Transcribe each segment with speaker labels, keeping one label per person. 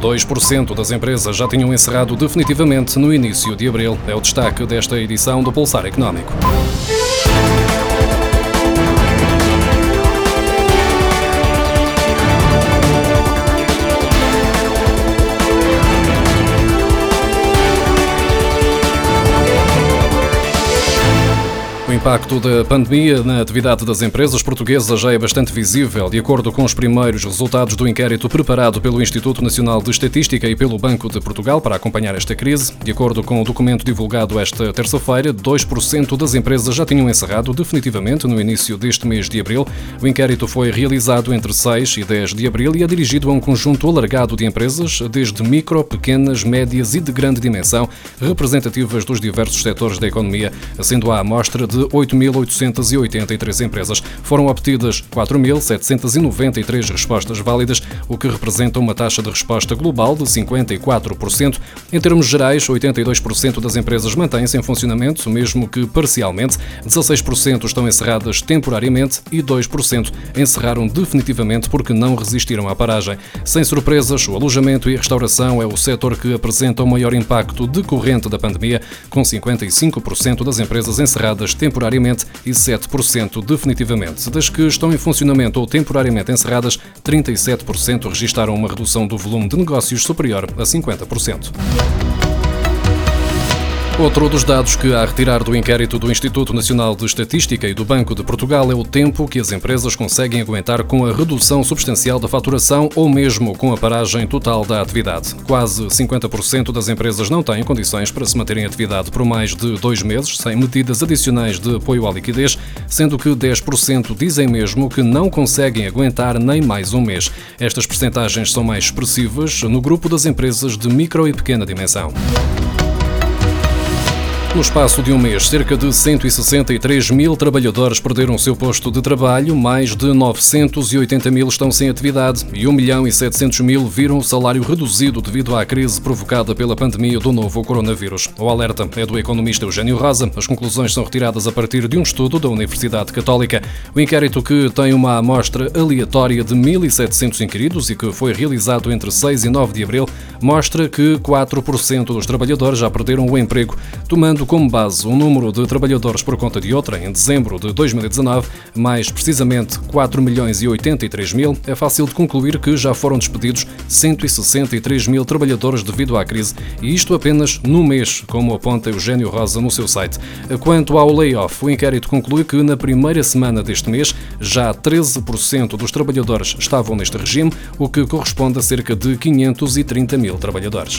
Speaker 1: 2% das empresas já tinham encerrado definitivamente no início de abril. É o destaque desta edição do Pulsar Económico. O impacto da pandemia na atividade das empresas portuguesas já é bastante visível, de acordo com os primeiros resultados do inquérito preparado pelo Instituto Nacional de Estatística e pelo Banco de Portugal para acompanhar esta crise. De acordo com o documento divulgado esta terça-feira, 2% das empresas já tinham encerrado definitivamente no início deste mês de abril. O inquérito foi realizado entre 6 e 10 de abril e é dirigido a um conjunto alargado de empresas, desde micro, pequenas, médias e de grande dimensão, representativas dos diversos setores da economia, sendo a amostra de 8.883 empresas. Foram obtidas 4.793 respostas válidas, o que representa uma taxa de resposta global de 54%. Em termos gerais, 82% das empresas mantêm-se em funcionamento, mesmo que parcialmente, 16% estão encerradas temporariamente e 2% encerraram definitivamente porque não resistiram à paragem. Sem surpresas, o alojamento e a restauração é o setor que apresenta o maior impacto decorrente da pandemia, com 55% das empresas encerradas temporariamente temporariamente e 7% definitivamente. Das que estão em funcionamento ou temporariamente encerradas, 37% registaram uma redução do volume de negócios superior a 50%. Outro dos dados que há a retirar do inquérito do Instituto Nacional de Estatística e do Banco de Portugal é o tempo que as empresas conseguem aguentar com a redução substancial da faturação ou mesmo com a paragem total da atividade. Quase 50% das empresas não têm condições para se manterem em atividade por mais de dois meses, sem medidas adicionais de apoio à liquidez, sendo que 10% dizem mesmo que não conseguem aguentar nem mais um mês. Estas percentagens são mais expressivas no grupo das empresas de micro e pequena dimensão. No espaço de um mês, cerca de 163 mil trabalhadores perderam o seu posto de trabalho, mais de 980 mil estão sem atividade e 1 milhão e 700 mil viram o salário reduzido devido à crise provocada pela pandemia do novo coronavírus. O alerta é do economista Eugênio Rosa. As conclusões são retiradas a partir de um estudo da Universidade Católica. O inquérito, que tem uma amostra aleatória de 1.700 inquiridos e que foi realizado entre 6 e 9 de abril, mostra que 4% dos trabalhadores já perderam o emprego, tomando Tendo como base o número de trabalhadores por conta de outra em dezembro de 2019, mais precisamente 4 milhões e 83 mil, é fácil de concluir que já foram despedidos 163 mil trabalhadores devido à crise, e isto apenas no mês, como aponta Eugênio Rosa no seu site. Quanto ao layoff, o inquérito conclui que na primeira semana deste mês já 13% dos trabalhadores estavam neste regime, o que corresponde a cerca de 530 mil trabalhadores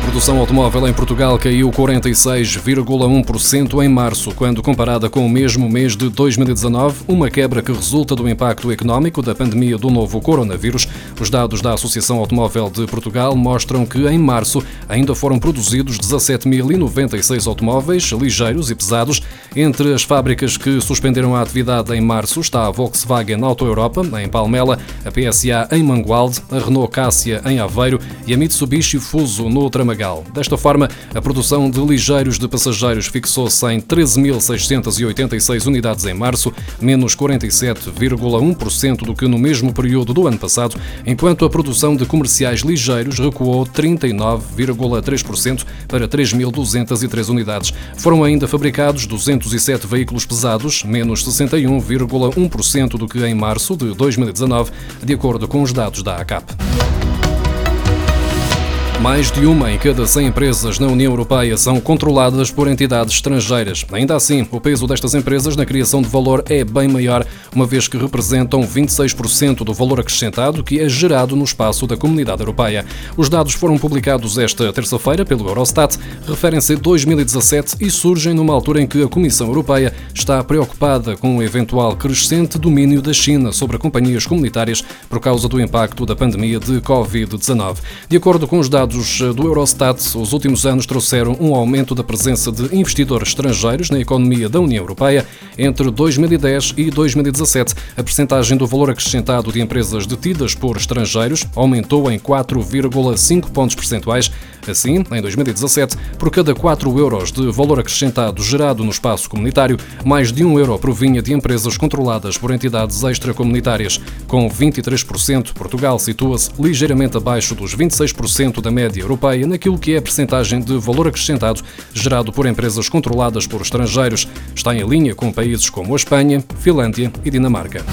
Speaker 1: produção automóvel em Portugal caiu 46,1% em março, quando comparada com o mesmo mês de 2019, uma quebra que resulta do impacto económico da pandemia do novo coronavírus. Os dados da Associação Automóvel de Portugal mostram que em março ainda foram produzidos 17.096 automóveis ligeiros e pesados. Entre as fábricas que suspenderam a atividade em março está a Volkswagen Auto Europa, em Palmela, a PSA em Mangualde, a Renault Cássia em Aveiro e a Mitsubishi Fuso no Tramagal. Desta forma, a produção de ligeiros de passageiros fixou-se em 13.686 unidades em março, menos 47,1% do que no mesmo período do ano passado, enquanto a produção de comerciais ligeiros recuou 39,3% para 3.203 unidades. Foram ainda fabricados 207 veículos pesados, menos 61,1% do que em março de 2019, de acordo com os dados da ACAP. Mais de uma em cada 100 empresas na União Europeia são controladas por entidades estrangeiras. Ainda assim, o peso destas empresas na criação de valor é bem maior, uma vez que representam 26% do valor acrescentado que é gerado no espaço da Comunidade Europeia. Os dados foram publicados esta terça-feira pelo Eurostat, referem-se a 2017 e surgem numa altura em que a Comissão Europeia está preocupada com o eventual crescente domínio da China sobre companhias comunitárias por causa do impacto da pandemia de Covid-19. De acordo com os dados dados do Eurostat, os últimos anos trouxeram um aumento da presença de investidores estrangeiros na economia da União Europeia. Entre 2010 e 2017, a percentagem do valor acrescentado de empresas detidas por estrangeiros aumentou em 4,5 pontos percentuais, Assim, em 2017, por cada 4 euros de valor acrescentado gerado no espaço comunitário, mais de 1 euro provinha de empresas controladas por entidades extracomunitárias. Com 23%, Portugal situa-se ligeiramente abaixo dos 26% da média europeia naquilo que é a percentagem de valor acrescentado gerado por empresas controladas por estrangeiros. Está em linha com países como a Espanha, Finlândia e Dinamarca.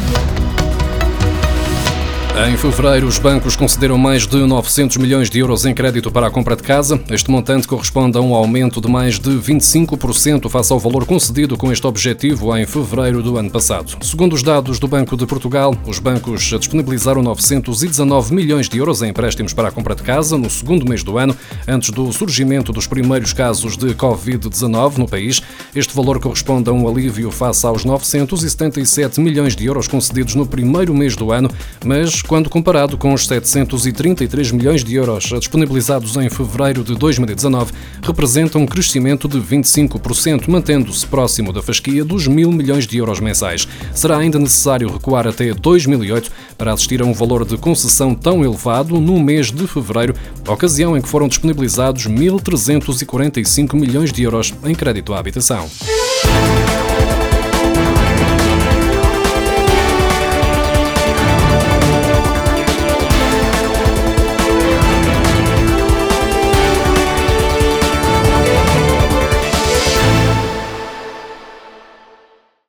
Speaker 1: Em fevereiro, os bancos concederam mais de 900 milhões de euros em crédito para a compra de casa. Este montante corresponde a um aumento de mais de 25% face ao valor concedido com este objetivo em fevereiro do ano passado. Segundo os dados do Banco de Portugal, os bancos disponibilizaram 919 milhões de euros em empréstimos para a compra de casa no segundo mês do ano, antes do surgimento dos primeiros casos de Covid-19 no país. Este valor corresponde a um alívio face aos 977 milhões de euros concedidos no primeiro mês do ano, mas quando comparado com os 733 milhões de euros disponibilizados em fevereiro de 2019, representa um crescimento de 25%, mantendo-se próximo da fasquia dos mil milhões de euros mensais. Será ainda necessário recuar até 2008 para assistir a um valor de concessão tão elevado no mês de fevereiro, ocasião em que foram disponibilizados 1.345 milhões de euros em crédito à habitação.